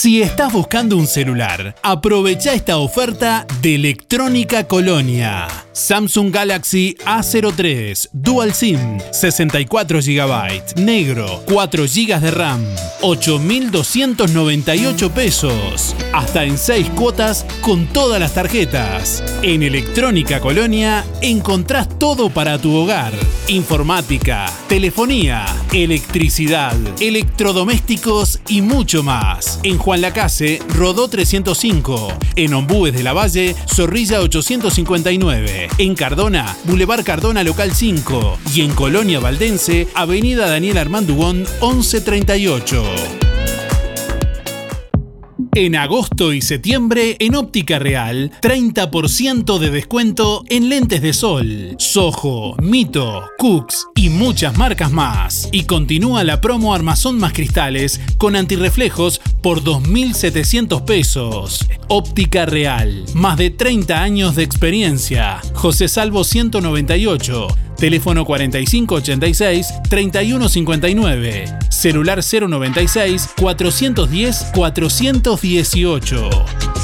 Si estás buscando un celular, aprovecha esta oferta de Electrónica Colonia. Samsung Galaxy A03 Dual SIM 64 GB negro 4 GB de RAM 8.298 pesos. Hasta en 6 cuotas con todas las tarjetas. En Electrónica Colonia encontrás todo para tu hogar. Informática telefonía electricidad electrodomésticos y mucho más. En Juan Lacase Rodó 305 en Ombúes de la Valle Zorrilla 859 en Cardona, Boulevard Cardona Local 5 y en Colonia Valdense, Avenida Daniel Armandugón 1138. En agosto y septiembre, en Óptica Real, 30% de descuento en lentes de sol, Soho, Mito, Cooks y muchas marcas más. Y continúa la promo Armazón más cristales con antirreflejos por 2.700 pesos. Óptica Real, más de 30 años de experiencia. José Salvo 198. Teléfono 4586-3159. Celular 096-410-418.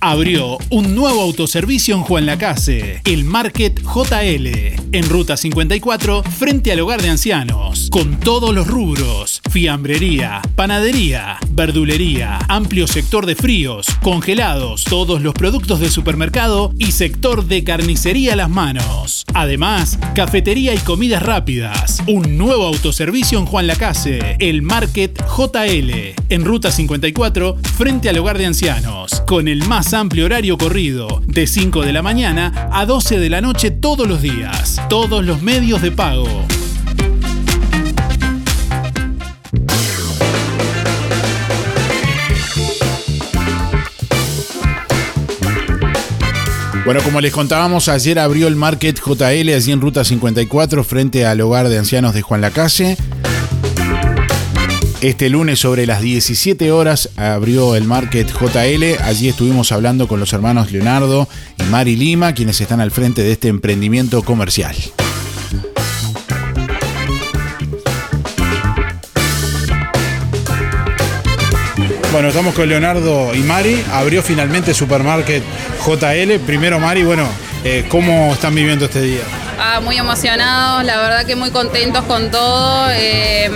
Abrió un nuevo autoservicio en Juan Lacase, el Market JL, en Ruta 54, frente al hogar de ancianos, con todos los rubros, fiambrería, panadería, verdulería, amplio sector de fríos, congelados, todos los productos de supermercado y sector de carnicería a las manos. Además, cafetería y comidas rápidas. Un nuevo autoservicio en Juan Lacase, el Market JL, en Ruta 54, frente al hogar de ancianos, con el más amplio horario corrido, de 5 de la mañana a 12 de la noche todos los días. Todos los medios de pago. Bueno, como les contábamos, ayer abrió el Market JL allí en Ruta 54 frente al hogar de ancianos de Juan Lacase. Este lunes sobre las 17 horas abrió el Market JL. Allí estuvimos hablando con los hermanos Leonardo y Mari Lima, quienes están al frente de este emprendimiento comercial. Bueno, estamos con Leonardo y Mari. Abrió finalmente Supermarket JL. Primero, Mari, bueno, eh, ¿cómo están viviendo este día? Ah, muy emocionados, la verdad que muy contentos con todo. eh,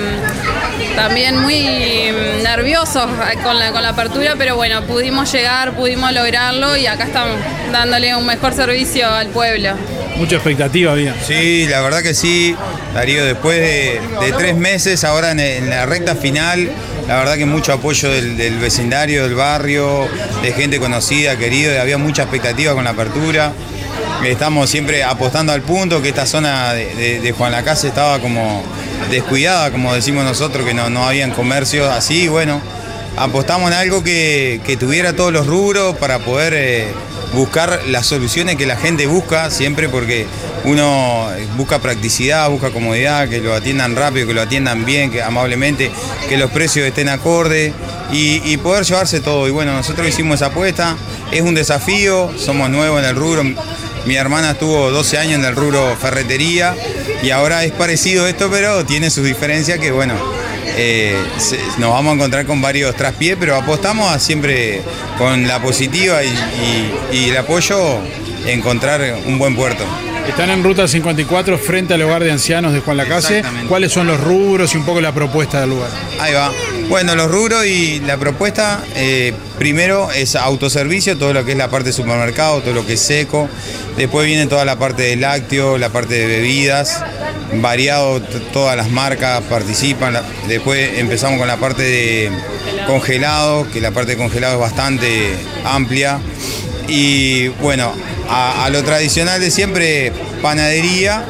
también muy mm, nerviosos con la, con la apertura, pero bueno, pudimos llegar, pudimos lograrlo y acá estamos dándole un mejor servicio al pueblo. Mucha expectativa había. Sí, la verdad que sí, Darío, después de, de tres meses, ahora en, en la recta final, la verdad que mucho apoyo del, del vecindario, del barrio, de gente conocida, querida, había mucha expectativa con la apertura. Estamos siempre apostando al punto, que esta zona de, Juan Lacase estaba como descuidada, como decimos nosotros, que no, no habían comercios así, bueno, apostamos en algo que, que tuviera todos los rubros para poder eh, buscar las soluciones que la gente busca siempre porque uno busca practicidad, busca comodidad, que lo atiendan rápido, que lo atiendan bien, que amablemente, que los precios estén acorde y, y poder llevarse todo. Y bueno, nosotros hicimos esa apuesta, es un desafío, somos nuevos en el rubro. Mi hermana estuvo 12 años en el rubro ferretería y ahora es parecido esto, pero tiene sus diferencias que bueno, eh, se- nos vamos a encontrar con varios traspiés, pero apostamos a siempre con la positiva y, y- y el apoyo encontrar un buen puerto. Están en ruta 54 frente al hogar de ancianos de Juan Lacase. ¿Cuáles son los rubros y un poco la propuesta del lugar? Ahí va. Bueno, los rubros y la propuesta, eh, primero es autoservicio, todo lo que es la parte de supermercado, todo lo que es seco. Después viene toda la parte de lácteo, la parte de bebidas, variado, todas las marcas participan. Después empezamos con la parte de congelado, que la parte de congelado es bastante amplia. Y bueno, a lo tradicional de siempre, panadería.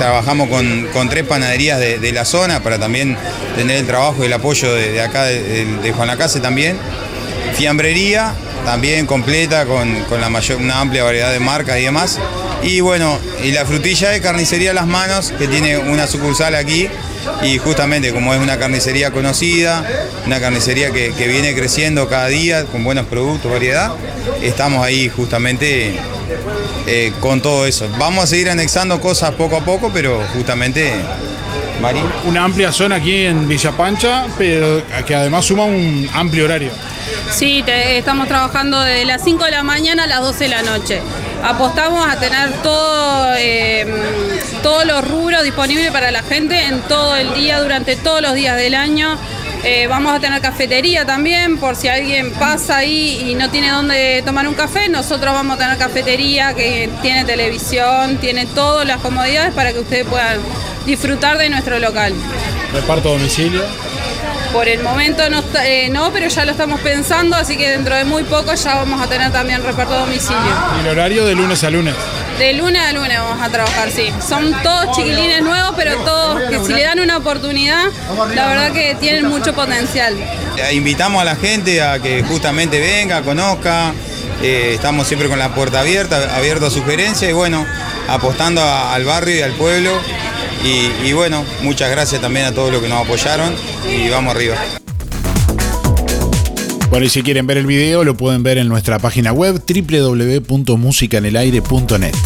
Trabajamos con, con tres panaderías de, la zona para también tener el trabajo y el apoyo de, acá, de Juan Lacase también. Fiambrería, también completa, con, con la mayor, una amplia variedad de marcas y demás. Y bueno, y la frutilla de carnicería Las Manos, que tiene una sucursal aquí. Y justamente como es una carnicería conocida, una carnicería que, que viene creciendo cada día con buenos productos, variedad, estamos ahí justamente eh, con todo eso. Vamos a seguir anexando cosas poco a poco, pero justamente, Mari. Una amplia zona aquí en Villa Pancha, pero que además suma un amplio horario. Sí, te- estamos trabajando desde las 5 de la mañana a las 12 de la noche. Apostamos a tener todo, eh, todos los rubros disponibles para la gente en todo el día, durante todos los días del año. Eh, vamos a tener cafetería también, por si alguien pasa ahí y no tiene dónde tomar un café, nosotros vamos a tener cafetería que tiene televisión, tiene todas las comodidades para que ustedes puedan disfrutar de nuestro local. Reparto domicilio. Por el momento no, está- eh, no, pero ya lo estamos pensando, así que dentro de muy poco ya vamos a tener también reparto a domicilio. Y el horario de lunes a lunes. De lunes a lunes vamos a trabajar, sí. Son todos chiquilines nuevos, pero todos que si le dan una oportunidad, la verdad que tienen mucho potencial. Eh, Invitamos a la gente a que justamente venga, conozca. eh, estamos siempre con la puerta abierta, abierto a sugerencias y bueno, apostando a- al barrio y al pueblo. Y, y bueno, muchas gracias también a todos los que nos apoyaron y vamos arriba. Por ahí si quieren ver el video lo pueden ver en nuestra página web www.musicanelaire.net.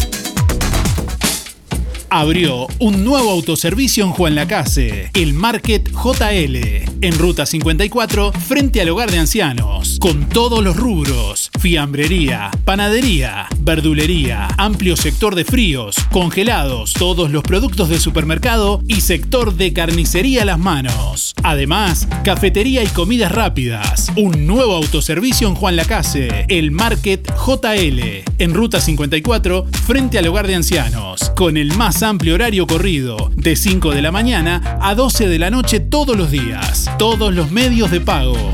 Abrió un nuevo autoservicio en Juan Lacase, el Market JL, en Ruta 54, frente al hogar de ancianos, con todos los rubros, fiambrería, panadería, verdulería, amplio sector de fríos, congelados, todos los productos de supermercado y sector de carnicería a las manos. Además, cafetería y comidas rápidas. Un nuevo autoservicio en Juan Lacase, el Market JL, en Ruta 54, frente al hogar de ancianos, con el más amplio horario corrido, de 5 de la mañana a 12 de la noche todos los días, todos los medios de pago.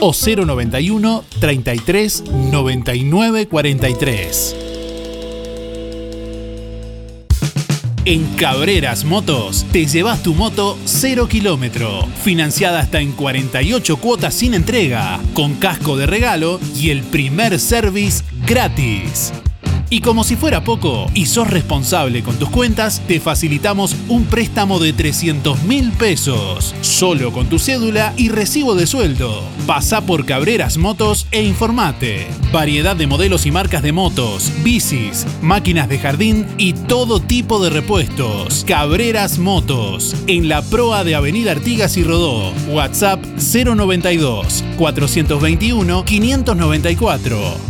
o 091 33 99 43. En Cabreras Motos te llevas tu moto 0 kilómetro, financiada hasta en 48 cuotas sin entrega, con casco de regalo y el primer service gratis. Y como si fuera poco, y sos responsable con tus cuentas, te facilitamos un préstamo de 300 mil pesos, solo con tu cédula y recibo de sueldo. Pasa por Cabreras Motos e informate. Variedad de modelos y marcas de motos, bicis, máquinas de jardín y todo tipo de repuestos. Cabreras Motos, en la proa de Avenida Artigas y Rodó. WhatsApp 092 421 594.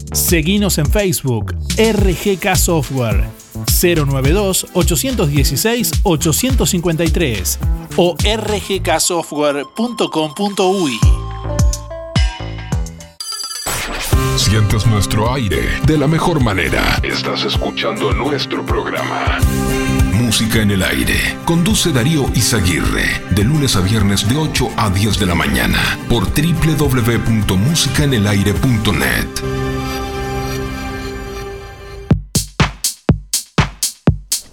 Seguinos en Facebook, RGK Software, 092-816-853 o rgksoftware.com.uy. Sientes nuestro aire de la mejor manera. Estás escuchando nuestro programa. Música en el aire. Conduce Darío Izaguirre. De lunes a viernes de 8 a 10 de la mañana. Por www.musicaenelaire.net.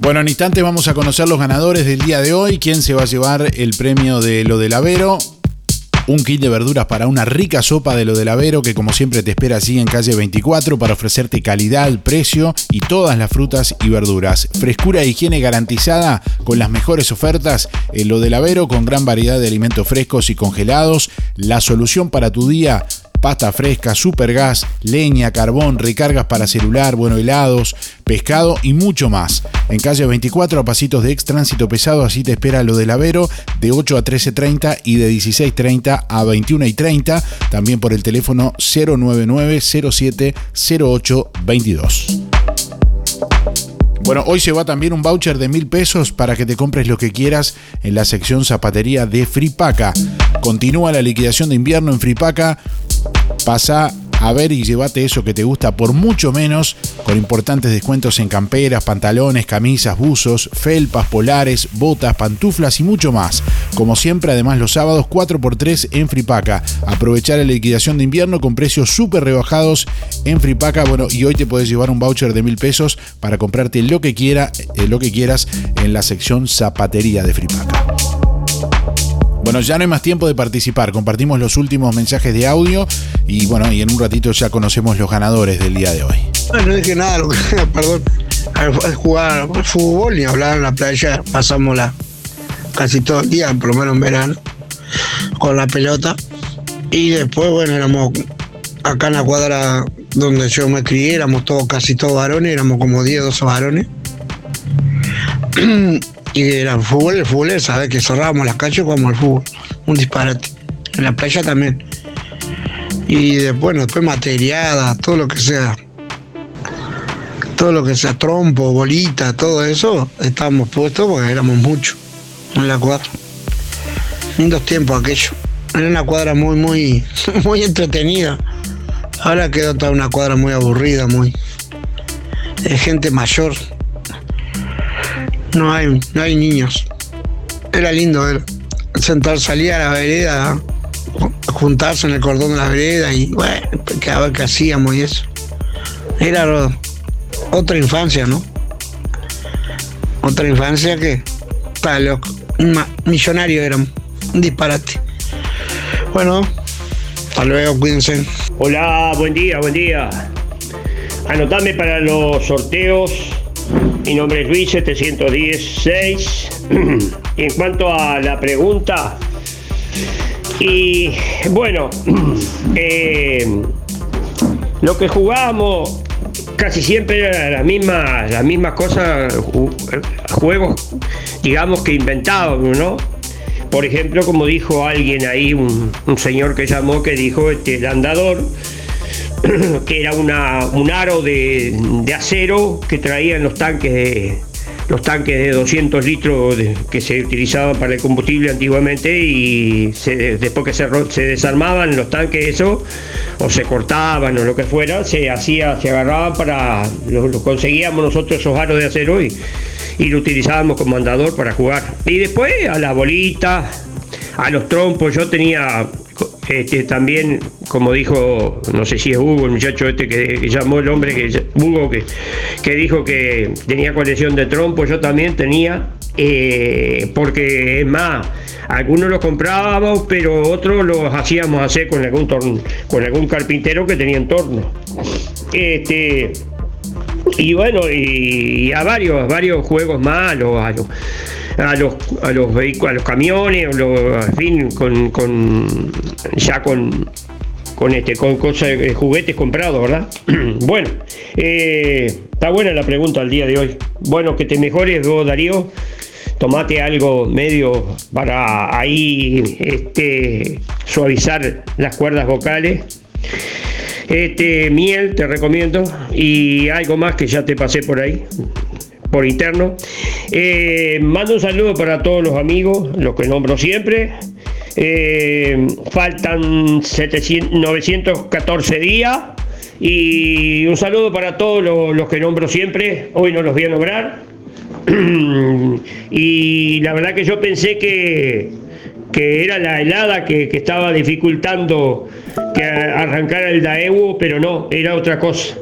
Bueno, en instantes vamos a conocer los ganadores del día de hoy. ¿Quién se va a llevar el premio de lo del Avero? Un kit de verduras para una rica sopa de lo del Avero que como siempre te espera así en calle 24 para ofrecerte calidad, precio y todas las frutas y verduras. Frescura e higiene garantizada con las mejores ofertas en lo del Avero con gran variedad de alimentos frescos y congelados. La solución para tu día pasta fresca, supergas, leña, carbón, recargas para celular, bueno, helados, pescado y mucho más. En calle 24 a pasitos de ex tránsito pesado, así te espera lo del Avero de 8 a 13.30 y de 16.30 a 21.30, también por el teléfono 099 07 08 22. Bueno, hoy se va también un voucher de mil pesos para que te compres lo que quieras en la sección zapatería de Fripaca. Continúa la liquidación de invierno en Fripaca. Pasa a ver y llévate eso que te gusta por mucho menos, con importantes descuentos en camperas, pantalones, camisas, buzos, felpas, polares, botas, pantuflas y mucho más. Como siempre, además los sábados 4x3 en Fripaca. Aprovechar la liquidación de invierno con precios súper rebajados en Fripaca. Bueno, y hoy te puedes llevar un voucher de mil pesos para comprarte lo que, quiera, eh, lo que quieras en la sección zapatería de Fripaca. Bueno, ya no hay más tiempo de participar. Compartimos los últimos mensajes de audio y bueno, y en un ratito ya conocemos los ganadores del día de hoy. No dije nada, lo que, (laughs) perdón. Al jugar fútbol y hablar en la playa, pasamos la, casi todo el día, por lo menos en verano, con la pelota. Y después, bueno, éramos acá en la cuadra donde yo me crié, éramos todos, casi todos varones, éramos como 10, 12 varones. (clears throat) Y era el fútbol, el fútbol, sabes que cerrábamos las canchas como el fútbol. Un disparate. En la playa también. Y después, después materiada, todo lo que sea. Todo lo que sea trompo, bolita, todo eso, estábamos puestos porque éramos muchos en la cuadra. Lindos tiempos aquello. Era una cuadra muy, muy, (laughs) muy entretenida. Ahora quedó toda una cuadra muy aburrida, muy. de gente mayor. No hay, no hay niños. Era lindo ver sentar, salir a la vereda, juntarse en el cordón de la vereda y bueno, que a ver qué hacíamos y eso. Era otra infancia, ¿no? Otra infancia que, para los millonarios era un disparate. Bueno, hasta luego, cuídense. Hola, buen día, buen día. Anotame para los sorteos. Mi nombre es Luis 716. (clears throat) Y en cuanto a la pregunta, y bueno, (clears throat) eh, lo que jugábamos casi siempre eran las mismas, las mismas cosas, juegos, digamos que inventábamos, ¿no? Por ejemplo, como dijo alguien ahí, un, señor que llamó, que dijo este, el andador, (clears throat) que era una, un aro de, de acero que traían los tanques de, los tanques de 200 litros que se utilizaban para el combustible antiguamente y después que se, se, desarmaban los tanques eso o se cortaban o lo que fuera se hacía se agarraban para lo, conseguíamos nosotros esos aros de acero y, y lo utilizábamos como andador para jugar. Y después a la bolita a los trompos yo tenía este, también, como dijo, no sé si es Hugo, el muchacho este que, llamó el hombre, que Hugo, que, que dijo que tenía colección de trompos, yo también tenía, eh, porque es más, algunos los comprábamos, pero otros los hacíamos hacer con algún, con algún carpintero que tenía entorno. Este, y bueno, y, a varios, varios juegos más, a los vehículos, a los camiones, en fin, con, con ya con con este con cosas eh, juguetes comprados, ¿verdad? (clears throat) bueno, eh, está buena la pregunta al día de hoy. Bueno, que te mejores vos, Darío. Tomate algo medio para ahí este, suavizar las cuerdas vocales. Este, miel te recomiendo y algo más que ya te pasé por ahí por interno. Eh, mando un saludo para todos los amigos, los que nombro siempre. Eh, faltan 914 días. Y un saludo para todos los, que nombro siempre. Hoy no los voy a nombrar. (clears throat) y la verdad que yo pensé que, que era la helada que, que, estaba dificultando que arrancara el Daewoo, pero no, era otra cosa.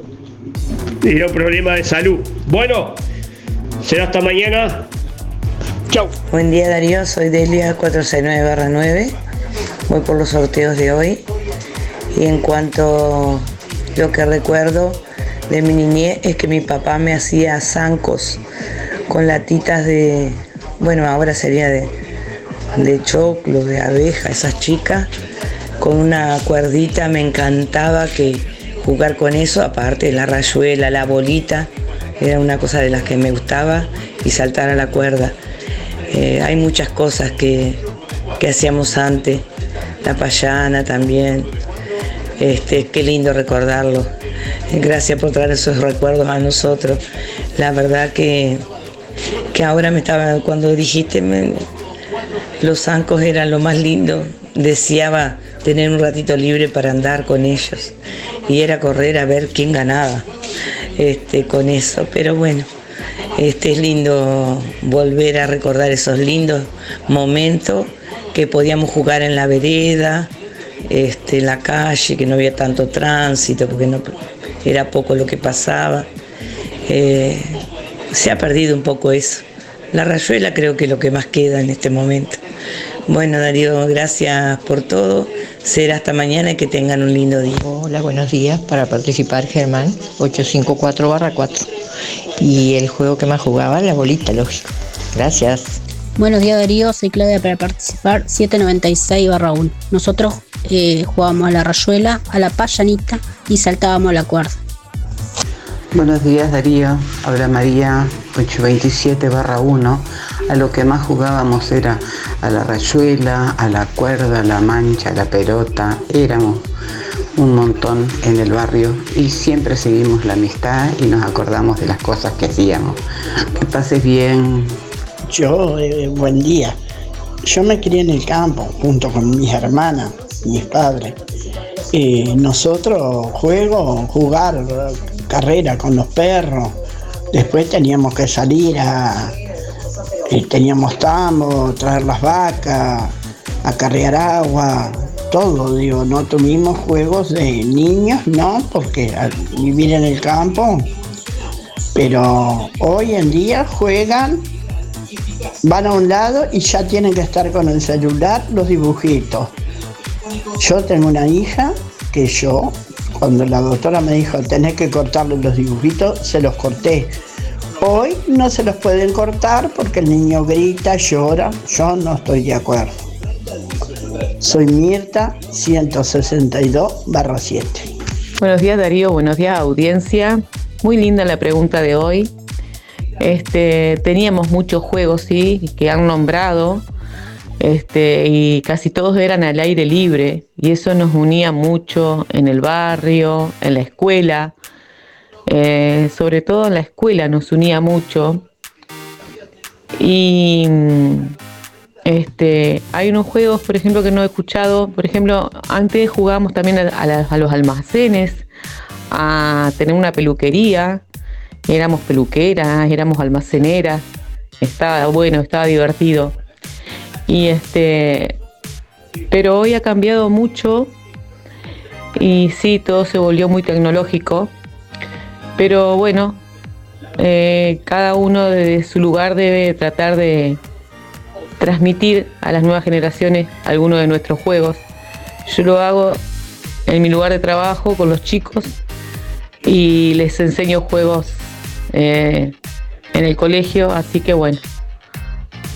Era un problema de salud. Bueno, Será hasta mañana. Chau. Buen día Darío, soy Delia 469-9. Voy por los sorteos de hoy. Y en cuanto lo que recuerdo de mi niñez es que mi papá me hacía zancos con latitas de, bueno, ahora sería de, de choclo, de abeja, esas chicas, con una cuerdita, me encantaba que jugar con eso, aparte la rayuela, la bolita era una cosa de las que me gustaba y saltar a la cuerda. Eh, hay muchas cosas que, hacíamos antes, la payana también. Este, qué lindo recordarlo. Gracias por traer esos recuerdos a nosotros. La verdad que, que ahora me estaba, cuando dijiste, los zancos eran lo más lindo. Deseaba tener un ratito libre para andar con ellos. Y era correr a ver quién ganaba este, con eso. Pero bueno, este, es lindo volver a recordar esos lindos momentos que podíamos jugar en la vereda, este, en la calle, que no había tanto tránsito, porque no, era poco lo que pasaba. Eh, se ha perdido un poco eso. La rayuela creo que es lo que más queda en este momento. Bueno, Darío, gracias por todo. Será hasta mañana y que tengan un lindo día. Hola, buenos días. Para participar, Germán, 854-4. Y el juego que más jugaba, la bolita, lógico. Gracias. Buenos días, Darío. Soy Claudia para participar, 796-1. Nosotros eh, jugábamos a la rayuela, a la payanita y saltábamos a la cuerda. Buenos días, Darío. Habla María, 827-1 a lo que más jugábamos era a la rayuela, a la cuerda, a la mancha, a la pelota. Éramos un montón en el barrio y siempre seguimos la amistad y nos acordamos de las cosas que hacíamos. Que pases bien. Yo, eh, buen día. Yo me crié en el campo junto con mis hermanas, mis padres. Eh, nosotros juego, jugar carrera con los perros. Después teníamos que salir a, teníamos tambo, traer las vacas, acarrear agua, todo, digo, no tuvimos juegos de niños, no, porque vivir en el campo, pero hoy en día juegan, van a un lado y ya tienen que estar con el celular los dibujitos. Yo tengo una hija que yo, cuando la doctora me dijo tenés que cortarle los dibujitos, se los corté. Hoy no se los pueden cortar porque el niño grita, llora. Yo no estoy de acuerdo. Soy Mirta, 162 barra 7. Buenos días Darío, buenos días audiencia. Muy linda la pregunta de hoy. Este, teníamos muchos juegos, que han nombrado, este, y casi todos eran al aire libre, y eso nos unía mucho en el barrio, en la escuela. Eh, sobre todo en la escuela nos unía mucho. Y este, hay unos juegos, por ejemplo, que no he escuchado. Por ejemplo, antes jugábamos también a, los almacenes, a tener una peluquería. Éramos peluqueras, éramos almaceneras. Estaba bueno, estaba divertido. Y este, pero hoy ha cambiado mucho y sí, todo se volvió muy tecnológico. Pero bueno, eh, cada uno desde su lugar debe tratar de transmitir a las nuevas generaciones algunos de nuestros juegos. Yo lo hago en mi lugar de trabajo con los chicos y les enseño juegos eh, en el colegio, así que bueno,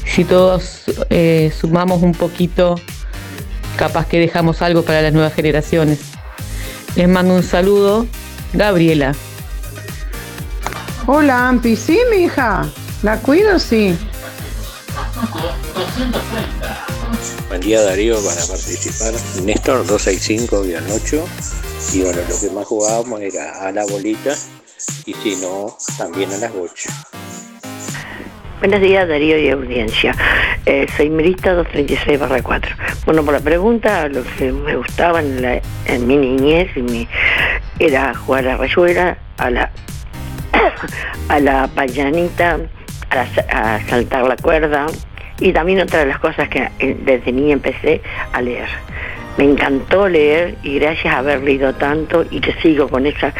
si todos eh, sumamos un poquito, capaz que dejamos algo para las nuevas generaciones. Les mando un saludo, Gabriela. Hola, Ampi. Sí, mi hija. La cuido, sí. Buen día Darío para participar. Néstor 265-8. Y bueno, lo que más jugábamos era a la bolita y si no, también a las bochas. Buenos días Darío y audiencia. Eh, soy Mirita 236 4. Bueno, por la pregunta, lo que me gustaba en, mi niñez era jugar a la rayuela, a la a la payanita, a, saltar la cuerda y también otra de las cosas que eh, desde niña empecé a leer. Me encantó leer y gracias a haber leído tanto y que sigo con esa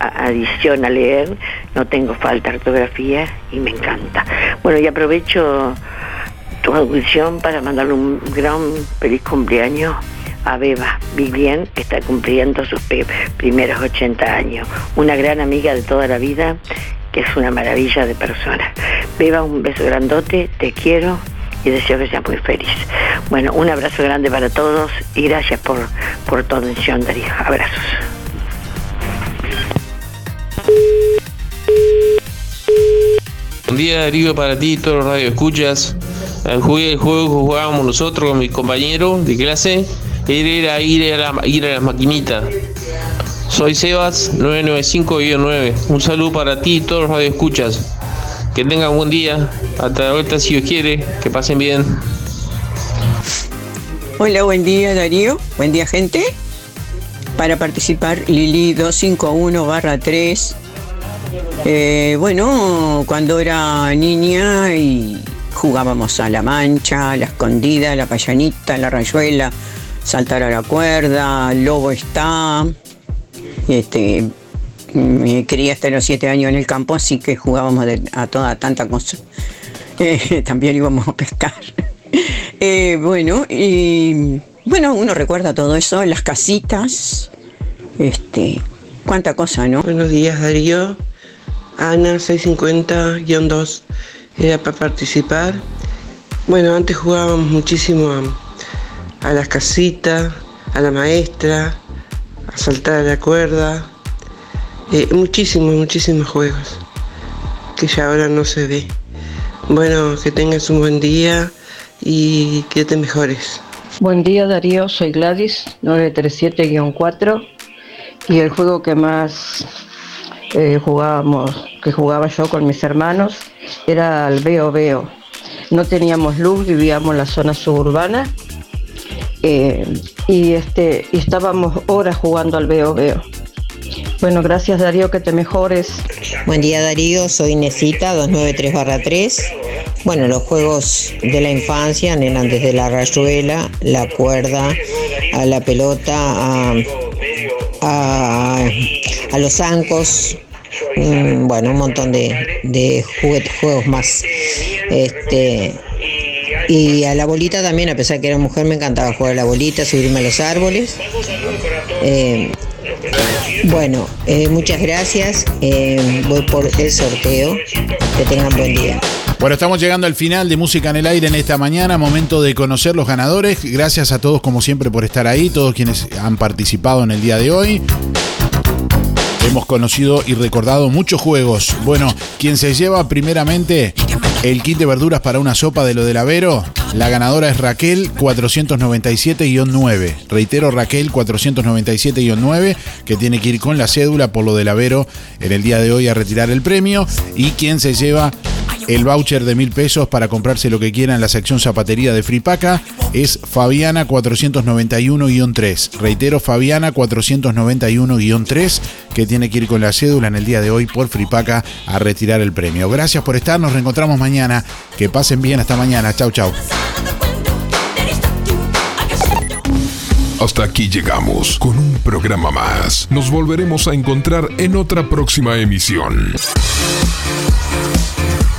adición a leer, no tengo falta de ortografía y me encanta. Bueno, y aprovecho tu audición para mandarle un gran feliz cumpleaños a Beba Vivian, está cumpliendo sus primeros 80 años. Una gran amiga de toda la vida, que es una maravilla de persona. Beba, un beso grandote, te quiero y deseo que seas muy feliz. Bueno, un abrazo grande para todos y gracias por, por tu atención, Darío. Abrazos. Buen día Darío para ti, todos los radio escuchas. Juego, el juego que jugábamos nosotros con mis compañeros de clase era ir a, la, a las maquinitas. Soy Sebas 995-9. Un saludo para ti y todos los escuchas Que tengan buen día. Hasta la vuelta si Dios quiere. Que pasen bien. Hola, buen día Darío. Buen día gente. Para participar Lili 251 3. Eh, bueno, cuando era niña y jugábamos a la mancha, a la escondida, a la payanita, a la rayuela, saltar a la cuerda, lobo está. Este, quería hasta los siete años en el campo, así que jugábamos a toda tanta cosa. (laughs) Eh, también íbamos a pescar. (laughs) Eh, bueno, y bueno, uno recuerda todo eso, las casitas, este, cuánta cosa, ¿no? Buenos días, Darío. Ana 650-2 era para participar. Bueno, antes jugábamos muchísimo a a las casitas, a la maestra, a saltar a la cuerda, eh, muchísimos, muchísimos juegos que ya ahora no se ve. Bueno, que tengas un buen día y que te mejores. Buen día Darío, soy Gladys, 937-4 y el juego que más eh, jugábamos, que jugaba yo con mis hermanos era el veo veo. No teníamos luz, vivíamos en la zona suburbana eh, y, este, estábamos horas jugando al veo veo. Bueno, gracias Darío, que te mejores. Buen día Darío, soy Nesita 293-3. Bueno, los juegos de la infancia eran desde la rayuela, la cuerda, a la pelota, a, a, a los zancos, mm, bueno, un montón de, de juguetes, juegos más. Este, y a la bolita también, a pesar que era mujer, me encantaba jugar a la bolita, subirme a los árboles. Eh, bueno, eh, muchas gracias. Eh, voy por el sorteo. Que tengan buen día. Bueno, estamos llegando al final de Música en el Aire en esta mañana, momento de conocer los ganadores. Gracias a todos como siempre por estar ahí, todos quienes han participado en el día de hoy. Hemos conocido y recordado muchos juegos. Bueno, quien se lleva primeramente el kit de verduras para una sopa de lo del Avero, la ganadora es Raquel 497-9. Reitero, Raquel 497-9, que tiene que ir con la cédula por lo del Avero en el día de hoy a retirar el premio. Y quien se lleva el voucher de mil pesos para comprarse lo que quiera en la sección zapatería de Fripaca es Fabiana 491-3. Reitero, Fabiana 491-3, que tiene que ir con la cédula en el día de hoy por Fripaca a retirar el premio. Gracias por estar, nos reencontramos mañana. Que pasen bien, hasta mañana. Chau, chau. Hasta aquí llegamos con un programa más. Nos volveremos a encontrar en otra próxima emisión.